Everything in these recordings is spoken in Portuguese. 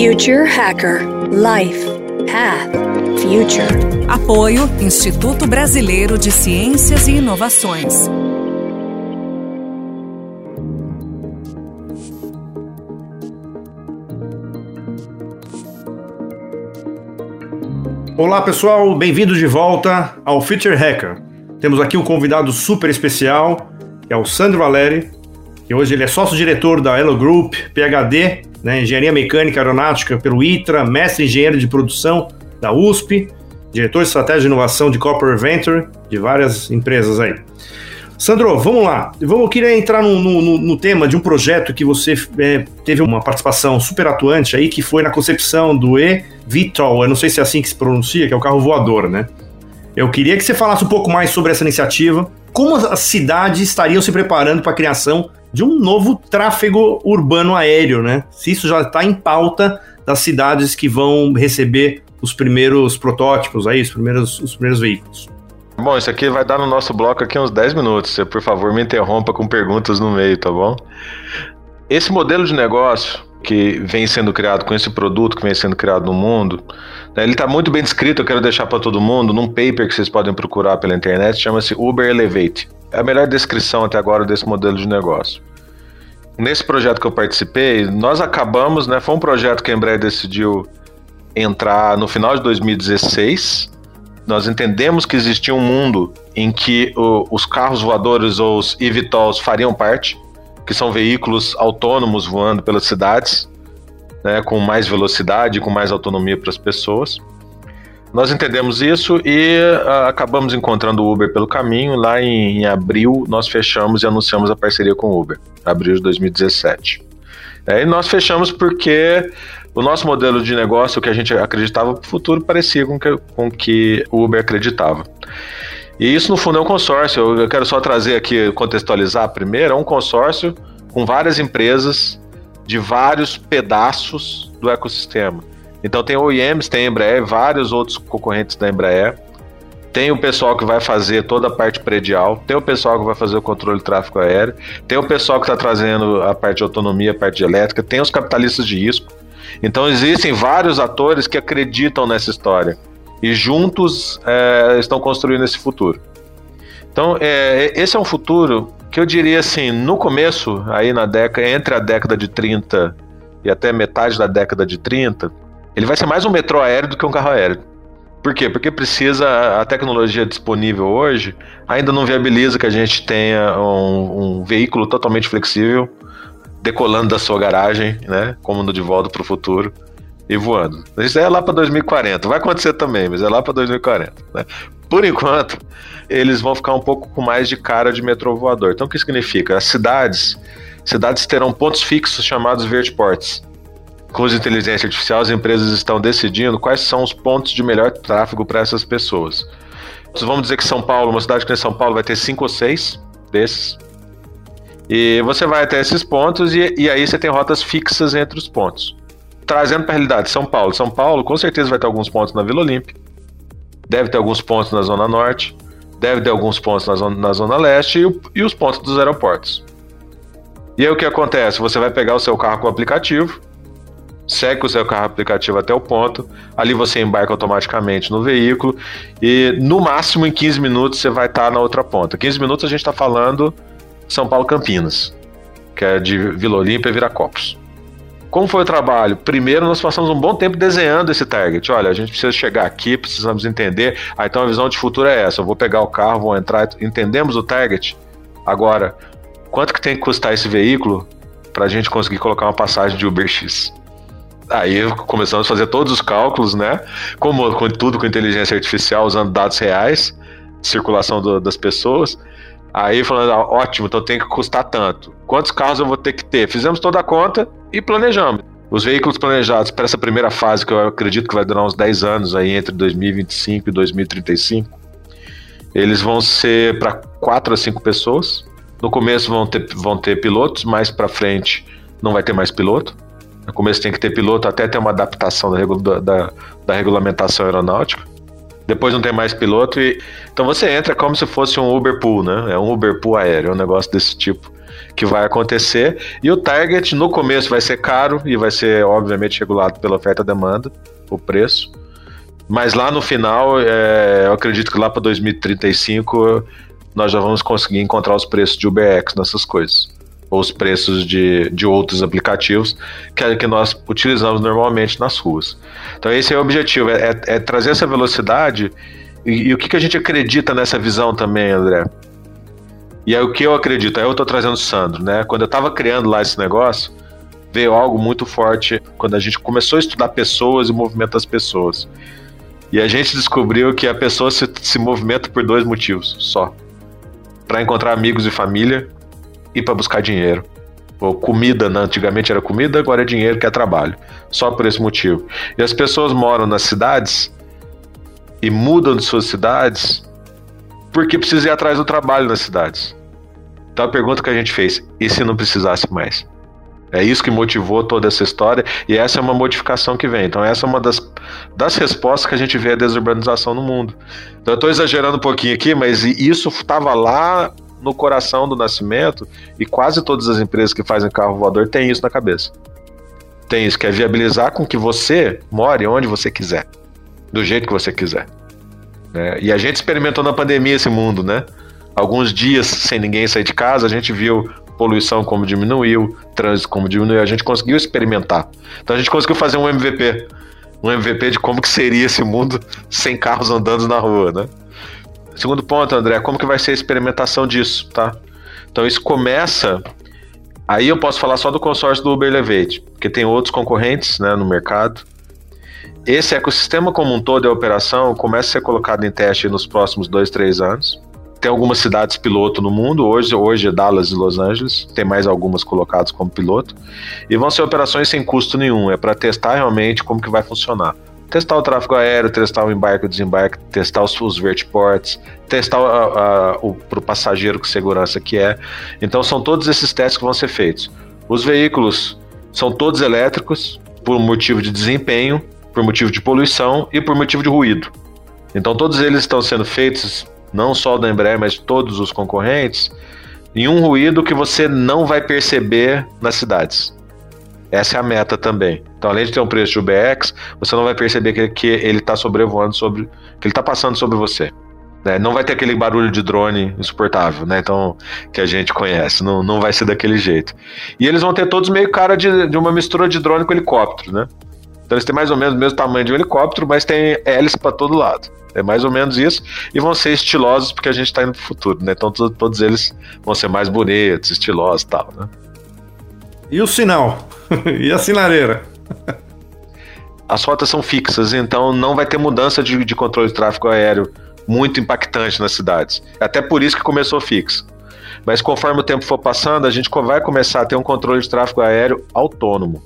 Future Hacker Life Path Future. Apoio Instituto Brasileiro de Ciências e Inovações. Olá pessoal, bem-vindos de volta ao Future Hacker. Temos aqui um convidado super especial, que é o Sandro Valeri, que hoje ele é sócio-diretor da Elo Group, PhD, né, Engenharia Mecânica Aeronáutica pelo ITRA, mestre Engenheiro de Produção da USP, diretor de Estratégia de Inovação de Corporate Venture, de várias empresas aí. Sandro, vamos lá. Vamos querer entrar no, no, no, tema de um projeto que você é, teve uma participação super atuante aí, que foi na concepção do eVTOL. Eu não sei se é assim que se pronuncia, que é o carro voador, né? Eu queria que você falasse um pouco mais sobre essa iniciativa. Como as cidades estariam se preparando para a criação de um novo tráfego urbano aéreo, né? Se isso já está em pauta das cidades que vão receber os primeiros protótipos aí, os primeiros, os primeiros veículos. Bom, isso aqui vai dar no nosso bloco aqui uns 10 minutos. Você, por favor, me interrompa com perguntas no meio, tá bom? Esse modelo de negócio que vem sendo criado com esse produto que vem sendo criado no mundo, né, ele está muito bem descrito, eu quero deixar para todo mundo, num paper que vocês podem procurar pela internet, chama-se Uber Elevate. É a melhor descrição até agora desse modelo de negócio. Nesse projeto que eu participei, nós acabamos, né, foi um projeto que a Embraer decidiu entrar no final de 2016, nós entendemos que existia um mundo em que o, os carros voadores ou os eVTOLs fariam parte, que são veículos autônomos voando pelas cidades, né, com mais velocidade, com mais autonomia para as pessoas. Nós entendemos isso e uh, acabamos encontrando o Uber pelo caminho. Lá em, em, abril, nós fechamos e anunciamos a parceria com o Uber, abril de 2017. É, e nós fechamos porque o nosso modelo de negócio, o que a gente acreditava para o futuro, parecia com que, com que o Uber acreditava. E isso, no fundo, é um consórcio. Eu quero só trazer aqui, contextualizar primeiro: é um consórcio com várias empresas de vários pedaços do ecossistema. Então, tem OEMs, tem Embraer, vários outros concorrentes da Embraer. Tem o pessoal que vai fazer toda a parte predial, tem o pessoal que vai fazer o controle de tráfego aéreo, tem o pessoal que está trazendo a parte de autonomia, a parte de elétrica, tem os capitalistas de risco. Então existem vários atores que acreditam nessa história e juntos é, estão construindo esse futuro. Então é, esse é um futuro que eu diria assim, no começo, aí na década, entre a década de 30 e até metade da década de 30, ele vai ser mais um metrô aéreo do que um carro aéreo. Por quê? Porque precisa, a tecnologia disponível hoje ainda não viabiliza que a gente tenha um, um veículo totalmente flexível decolando da sua garagem, né? Como no De Volta para o Futuro e voando. Isso é lá para 2040. Vai acontecer também, mas é lá para 2040. Né? Por enquanto, eles vão ficar um pouco com mais de cara de metrô voador. Então, o que significa? As cidades, cidades terão pontos fixos chamados vertiports. Com as inteligência artificial, as empresas estão decidindo quais são os pontos de melhor tráfego para essas pessoas. Vamos dizer que São Paulo, uma cidade que é São Paulo, vai ter cinco ou seis desses. E você vai até esses pontos e, e aí você tem rotas fixas entre os pontos. Trazendo para a realidade, São Paulo. São Paulo com certeza vai ter alguns pontos na Vila Olímpia, deve ter alguns pontos na Zona Norte, deve ter alguns pontos na Zona, na zona Leste e, e os pontos dos aeroportos. E aí o que acontece? Você vai pegar o seu carro com o aplicativo, segue o seu carro aplicativo até o ponto, ali você embarca automaticamente no veículo e no máximo em 15 minutos você vai estar na outra ponta. 15 minutos a gente está falando são Paulo Campinas, que é de Vila Olímpia e Viracopos. Como foi o trabalho? Primeiro, nós passamos um bom tempo desenhando esse target. Olha, a gente precisa chegar aqui, precisamos entender. Ah, então a visão de futuro é essa: eu vou pegar o carro, vou entrar. Entendemos o target? Agora, quanto que tem que custar esse veículo para a gente conseguir colocar uma passagem de UberX? Aí começamos a fazer todos os cálculos, né? Como com tudo com inteligência artificial, usando dados reais, circulação do, das pessoas. Aí falando, ah, ótimo, então tem que custar tanto. Quantos carros eu vou ter que ter? Fizemos toda a conta e planejamos. Os veículos planejados para essa primeira fase, que eu acredito que vai durar uns 10 anos aí entre 2025 e 2035, eles vão ser para 4 a 5 pessoas. No começo vão ter, vão ter pilotos, mais para frente não vai ter mais piloto. No começo tem que ter piloto até ter uma adaptação da, da, da regulamentação aeronáutica depois não tem mais piloto e então você entra como se fosse um Uber Pool, né? É um Uber Pool aéreo, é um negócio desse tipo. que vai acontecer. E o target no começo vai ser caro e vai ser, obviamente, regulado pela oferta e demanda, o preço. Mas lá no final, é, eu acredito que lá para 2035 nós já vamos conseguir encontrar os preços de UberX nessas coisas. Os preços de, de outros aplicativos que, é, que nós utilizamos normalmente nas ruas. Então esse é o objetivo, é, é, é trazer essa velocidade e, e, o que, que a gente acredita nessa visão também, André? E é o que eu acredito, aí eu estou trazendo o Sandro, né? Quando eu estava criando lá esse negócio, veio algo muito forte quando a gente começou a estudar pessoas e o movimento das pessoas. E a gente descobriu que a pessoa se, se movimenta por dois motivos só: para encontrar amigos e família para buscar dinheiro. Ou comida, né? antigamente era comida, agora é dinheiro que é trabalho. Só por esse motivo. E as pessoas moram nas cidades e mudam de suas cidades porque precisam ir atrás do trabalho nas cidades. Então a pergunta que a gente fez: e se não precisasse mais? É isso que motivou toda essa história e essa é uma modificação que vem. Então, essa é uma das, das respostas que a gente vê a desurbanização no mundo. Então, eu estou exagerando um pouquinho aqui, mas isso estava lá no coração do nascimento e quase todas as empresas que fazem carro voador têm isso na cabeça. Tem isso, que é viabilizar com que você more onde você quiser, do jeito que você quiser. Né? E a gente experimentou na pandemia esse mundo, né? Alguns dias sem ninguém sair de casa, a gente viu poluição como diminuiu, trânsito como diminuiu, a gente conseguiu experimentar. Então a gente conseguiu fazer um MVP, um MVP de como que seria esse mundo sem carros andando na rua, né? Segundo ponto, André, como que vai ser a experimentação disso, tá? Então isso começa Aí eu posso falar só do consórcio do Uber Elevate, porque tem outros concorrentes né, no mercado. Esse ecossistema como um todo, a operação, começa a ser colocado em teste nos próximos dois, três anos. Tem algumas cidades piloto no mundo, hoje, hoje é Dallas e Los Angeles, tem mais algumas colocadas como piloto, e vão ser operações sem custo nenhum, é para testar realmente como que vai funcionar. Testar o tráfego aéreo, testar o embarque e desembarque, testar os, os vertiports, testar para o passageiro com segurança que é. Então são todos esses testes que vão ser feitos. Os veículos são todos elétricos, por motivo de desempenho, por motivo de poluição e por motivo de ruído. Então todos eles estão sendo feitos não só da Embraer, mas todos os concorrentes, em um ruído que você não vai perceber nas cidades. Essa é a meta também. Então, além de ter um preço de UBX, você não vai perceber que, que ele está sobrevoando sobre. que ele está passando sobre você. Né? Não vai ter aquele barulho de drone insuportável, né? Então, que a gente conhece. Não, não vai ser daquele jeito. E eles vão ter todos meio cara de, de uma mistura de drone com helicóptero, né? Então eles têm mais ou menos o mesmo tamanho de um helicóptero, mas tem hélice para todo lado. É mais ou menos isso. E vão ser estilosos porque a gente está indo pro futuro, né? Então todos, todos eles vão ser mais bonitos, estilosos e tal, né? E o sinal? e a sinaleira? As rotas são fixas, então não vai ter mudança de, de controle de tráfego aéreo muito impactante nas cidades. Até por isso que começou fixo. Mas conforme o tempo for passando, a gente vai começar a ter um controle de tráfego aéreo autônomo.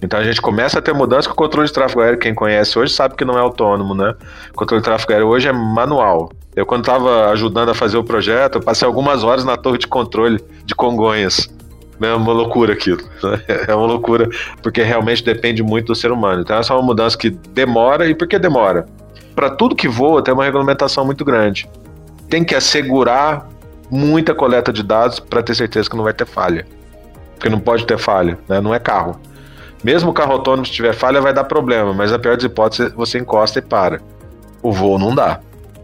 Então a gente começa a ter mudança com o controle de tráfego aéreo. Quem conhece hoje sabe que não é autônomo, né? O controle de tráfego aéreo hoje é manual. Eu, quando estava ajudando a fazer o projeto, passei algumas horas na torre de controle de Congonhas. É uma loucura aquilo. É uma loucura, porque realmente depende muito do ser humano. Então, essa é uma mudança que demora. E por que demora? Para tudo que voa, tem uma regulamentação muito grande. Tem que assegurar muita coleta de dados para ter certeza que não vai ter falha. Porque não pode ter falha, né? não é carro. Mesmo o carro autônomo, se tiver falha, vai dar problema, mas a pior das hipóteses, você encosta e para. O voo não dá.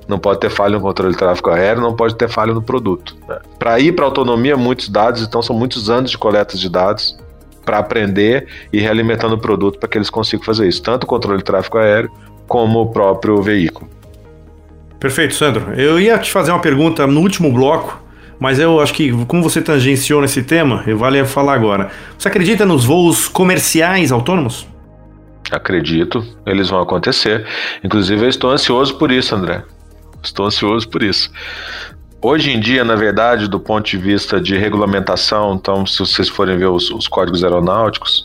Não pode ter falha no controle de tráfego aéreo, não pode ter falha no produto. Né? Para ir para autonomia, muitos dados, então são muitos anos de coleta de dados para aprender e realimentando o produto para que eles consigam fazer isso, tanto o controle de tráfego aéreo como o próprio veículo. Perfeito, Sandro. Eu ia te fazer uma pergunta no último bloco, mas eu acho que, como você tangenciou nesse tema, eu vale falar agora. Você acredita nos voos comerciais autônomos? Acredito, eles vão acontecer. Inclusive, eu estou ansioso por isso, André. Estou ansioso por isso. Hoje em dia, na verdade, do ponto de vista de regulamentação, então, se vocês forem ver os, os códigos aeronáuticos,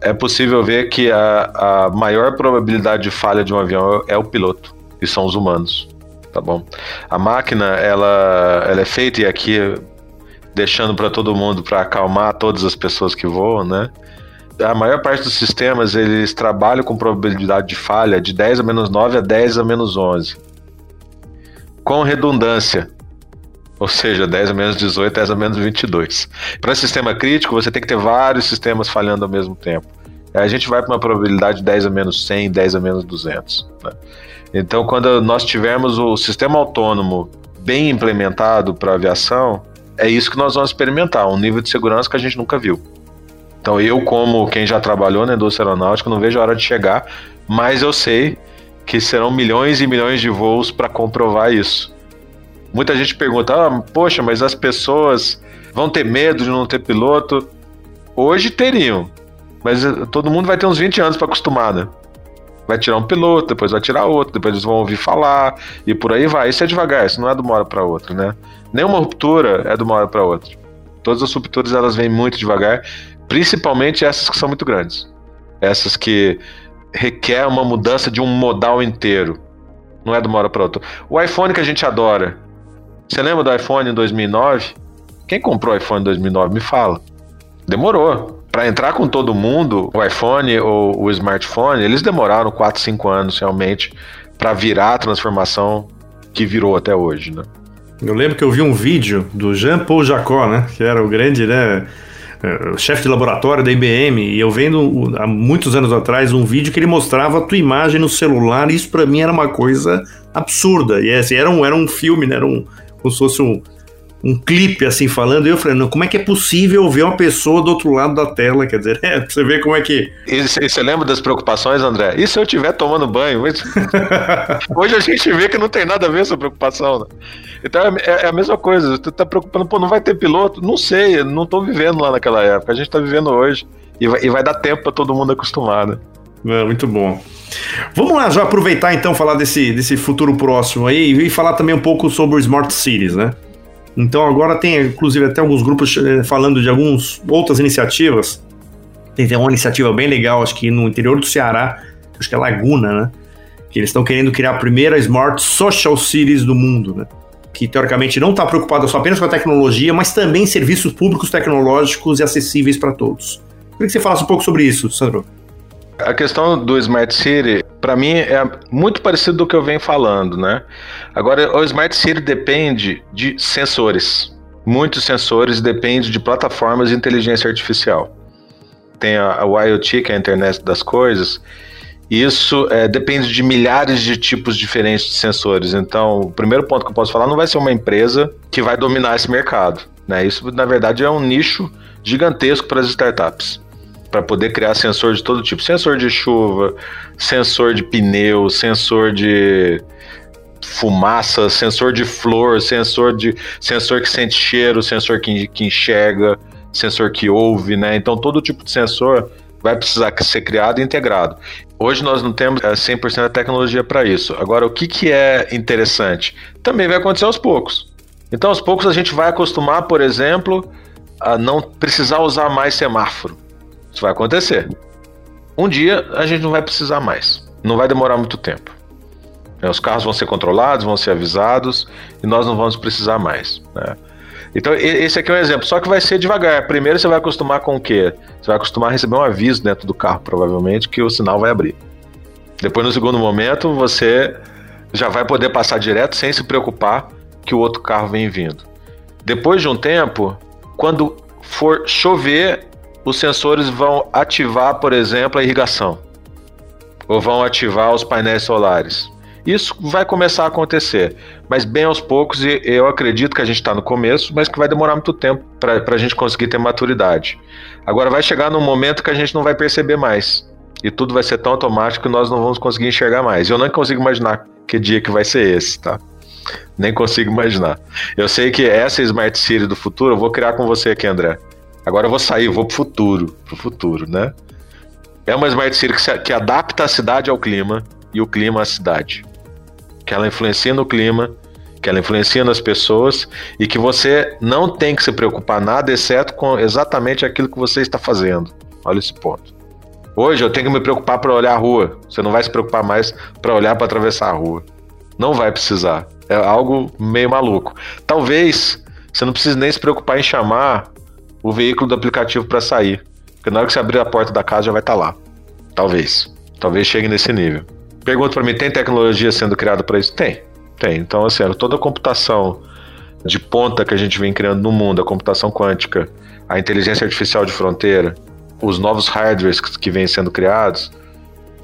é possível ver que a, a maior probabilidade de falha de um avião é o piloto, e são os humanos tá bom? A máquina, ela, ela é feita, e aqui deixando para todo mundo, para acalmar todas as pessoas que voam, né? A maior parte dos sistemas, eles trabalham com probabilidade de falha de 10 a menos 9 a 10 a menos 11. Com redundância. Ou seja, 10 a menos 18, 10 a menos 22. Para sistema crítico, você tem que ter vários sistemas falhando ao mesmo tempo. A gente vai para uma probabilidade de 10 a menos 100, 10 a menos 200. Né? Então, quando nós tivermos o sistema autônomo bem implementado para aviação, é isso que nós vamos experimentar, um nível de segurança que a gente nunca viu. Então, eu, como quem já trabalhou na indústria aeronáutica, não vejo a hora de chegar, mas eu sei que serão milhões e milhões de voos para comprovar isso. Muita gente pergunta: ah, poxa, mas as pessoas vão ter medo de não ter piloto? Hoje teriam, mas eh, todo mundo vai ter uns 20 anos para acostumar, né? Vai tirar um piloto, depois vai tirar outro, depois eles vão ouvir falar e por aí vai. Isso é devagar, isso não é de uma hora para outra, né? Nenhuma ruptura é de uma hora para outra. Todas as rupturas elas vêm muito devagar, principalmente essas que são muito grandes. Essas que requer uma mudança de um modal inteiro. Não é de uma hora para outra. O iPhone que a gente adora, você lembra do iPhone em 2009? Quem comprou o iPhone em 2009? Me fala. Demorou. Para entrar com todo mundo, o iPhone ou o smartphone, eles demoraram 4, 5 anos realmente para virar a transformação que virou até hoje, né? Eu lembro que eu vi um vídeo do Jean-Paul Jacot, né? Que era o grande, né? É, chefe de laboratório da IBM, e eu vendo há muitos anos atrás um vídeo que ele mostrava a tua imagem no celular, e isso para mim era uma coisa absurda. E assim, era um, era um filme, né? Era um, como se fosse um, um clipe assim falando, e eu falei, não, como é que é possível ver uma pessoa do outro lado da tela? Quer dizer, é, você ver como é que. E você lembra das preocupações, André? E se eu estiver tomando banho? Hoje a gente vê que não tem nada a ver essa preocupação, né? Então é, é, é, a mesma coisa, tu tá preocupando, pô, não vai ter piloto? Não sei, não tô vivendo lá naquela época, a gente tá vivendo hoje. E vai, e vai dar tempo para todo mundo acostumar, né? É, muito bom. Vamos lá, já aproveitar então falar desse, desse futuro próximo aí e falar também um pouco sobre o Smart Cities, né? Então agora tem, inclusive, até alguns grupos eh, falando de algumas outras iniciativas. Tem, tem uma iniciativa bem legal, acho que no interior do Ceará, acho que é Laguna, né? Que eles estão querendo criar a primeira Smart Social Cities do mundo, né? Que teoricamente não está preocupada só apenas com a tecnologia, mas também serviços públicos tecnológicos e acessíveis para todos. Queria que você falasse um pouco sobre isso, Sandro. A questão do Smart City, para mim, é muito parecido do que eu venho falando, né? Agora, o Smart City depende de sensores. Muitos sensores dependem de plataformas de inteligência artificial. Tem a, a IoT, que é a internet das coisas. Isso é, depende de milhares de tipos diferentes de sensores. Então, o primeiro ponto que eu posso falar não vai ser uma empresa que vai dominar esse mercado. Né? Isso, na verdade, é um nicho gigantesco para as startups para poder criar sensor de todo tipo, sensor de chuva, sensor de pneu, sensor de fumaça, sensor de flor, sensor de sensor que sente cheiro, sensor que, que enxerga, sensor que ouve, né? Então todo tipo de sensor vai precisar ser criado e integrado. Hoje nós não temos 100% é, da tecnologia para isso. Agora, o que, que é interessante? Também vai acontecer aos poucos. Então, aos poucos, a gente vai acostumar, por exemplo, a não precisar usar mais semáforo. Isso vai acontecer. Um dia a gente não vai precisar mais. Não vai demorar muito tempo. Os carros vão ser controlados, vão ser avisados e nós não vamos precisar mais. Né? Então, esse aqui é um exemplo, só que vai ser devagar. Primeiro você vai acostumar com o quê? Você vai acostumar a receber um aviso dentro do carro, provavelmente, que o sinal vai abrir. Depois, no segundo momento, você já vai poder passar direto sem se preocupar que o outro carro vem vindo. Depois de um tempo, quando for chover, os sensores vão ativar, por exemplo, a irrigação, ou vão ativar os painéis solares. Isso vai começar a acontecer, mas bem aos poucos, e eu acredito que a gente está no começo, mas que vai demorar muito tempo para a gente conseguir ter maturidade. Agora vai chegar num momento que a gente não vai perceber mais, e tudo vai ser tão automático que nós não vamos conseguir enxergar mais. Eu não consigo imaginar que dia que vai ser esse, tá? Nem consigo imaginar. Eu sei que essa Smart City do futuro eu vou criar com você aqui, André. Agora eu vou sair, eu vou pro futuro, pro futuro, né? É uma Smart City que, se, que adapta a cidade ao clima e o clima à cidade. Que ela influencia no clima, que ela influencia nas pessoas e que você não tem que se preocupar nada exceto com exatamente aquilo que você está fazendo. Olha esse ponto. Hoje eu tenho que me preocupar para olhar a rua. Você não vai se preocupar mais para olhar para atravessar a rua. Não vai precisar. É algo meio maluco. Talvez você não precise nem se preocupar em chamar o veículo do aplicativo para sair. Porque na hora que você abrir a porta da casa já vai estar tá lá. Talvez. Talvez chegue nesse nível. Pergunta para mim, tem tecnologia sendo criada para isso? Tem. Tem. Então, assim, toda a computação de ponta que a gente vem criando no mundo, a computação quântica, a inteligência artificial de fronteira, os novos hardwares que vêm sendo criados,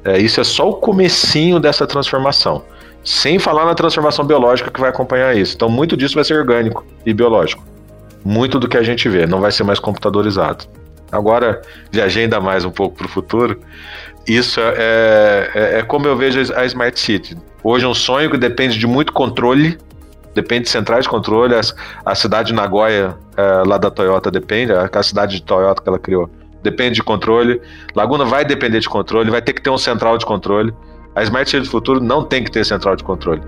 é, isso é só o comecinho dessa transformação. Sem falar na transformação biológica que vai acompanhar isso. Então, muito disso vai ser orgânico e biológico. Muito do que a gente vê, não vai ser mais computadorizado. Agora, viajei ainda mais um pouco para o futuro. Isso é, é, é, como eu vejo a Smart City. Hoje é um sonho que depende de muito controle, depende de centrais de controle. A, a cidade de Nagoya, é, lá da Toyota, depende, a, a cidade de Toyota que ela criou, depende de controle. Laguna vai depender de controle, vai ter que ter um central de controle. A Smart City do futuro não tem que ter central de controle.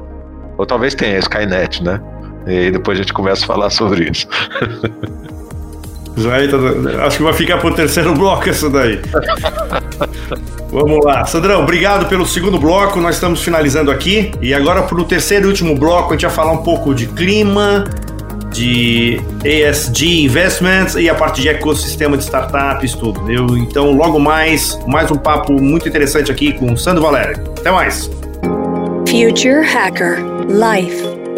Ou talvez tenha, Skynet, né? E depois a gente começa a falar sobre isso. Tá acho que vai ficar pro terceiro bloco essa daí. Vamos lá. Sandrão, obrigado pelo segundo bloco. Nós estamos finalizando aqui. E agora, para o terceiro e último bloco, a gente vai falar um pouco de clima, de ESG Investments e a parte de ecossistema de startups, tudo. Eu, então, logo mais, mais um papo muito interessante aqui com o Sandro Valério. Até mais. Future Hacker Life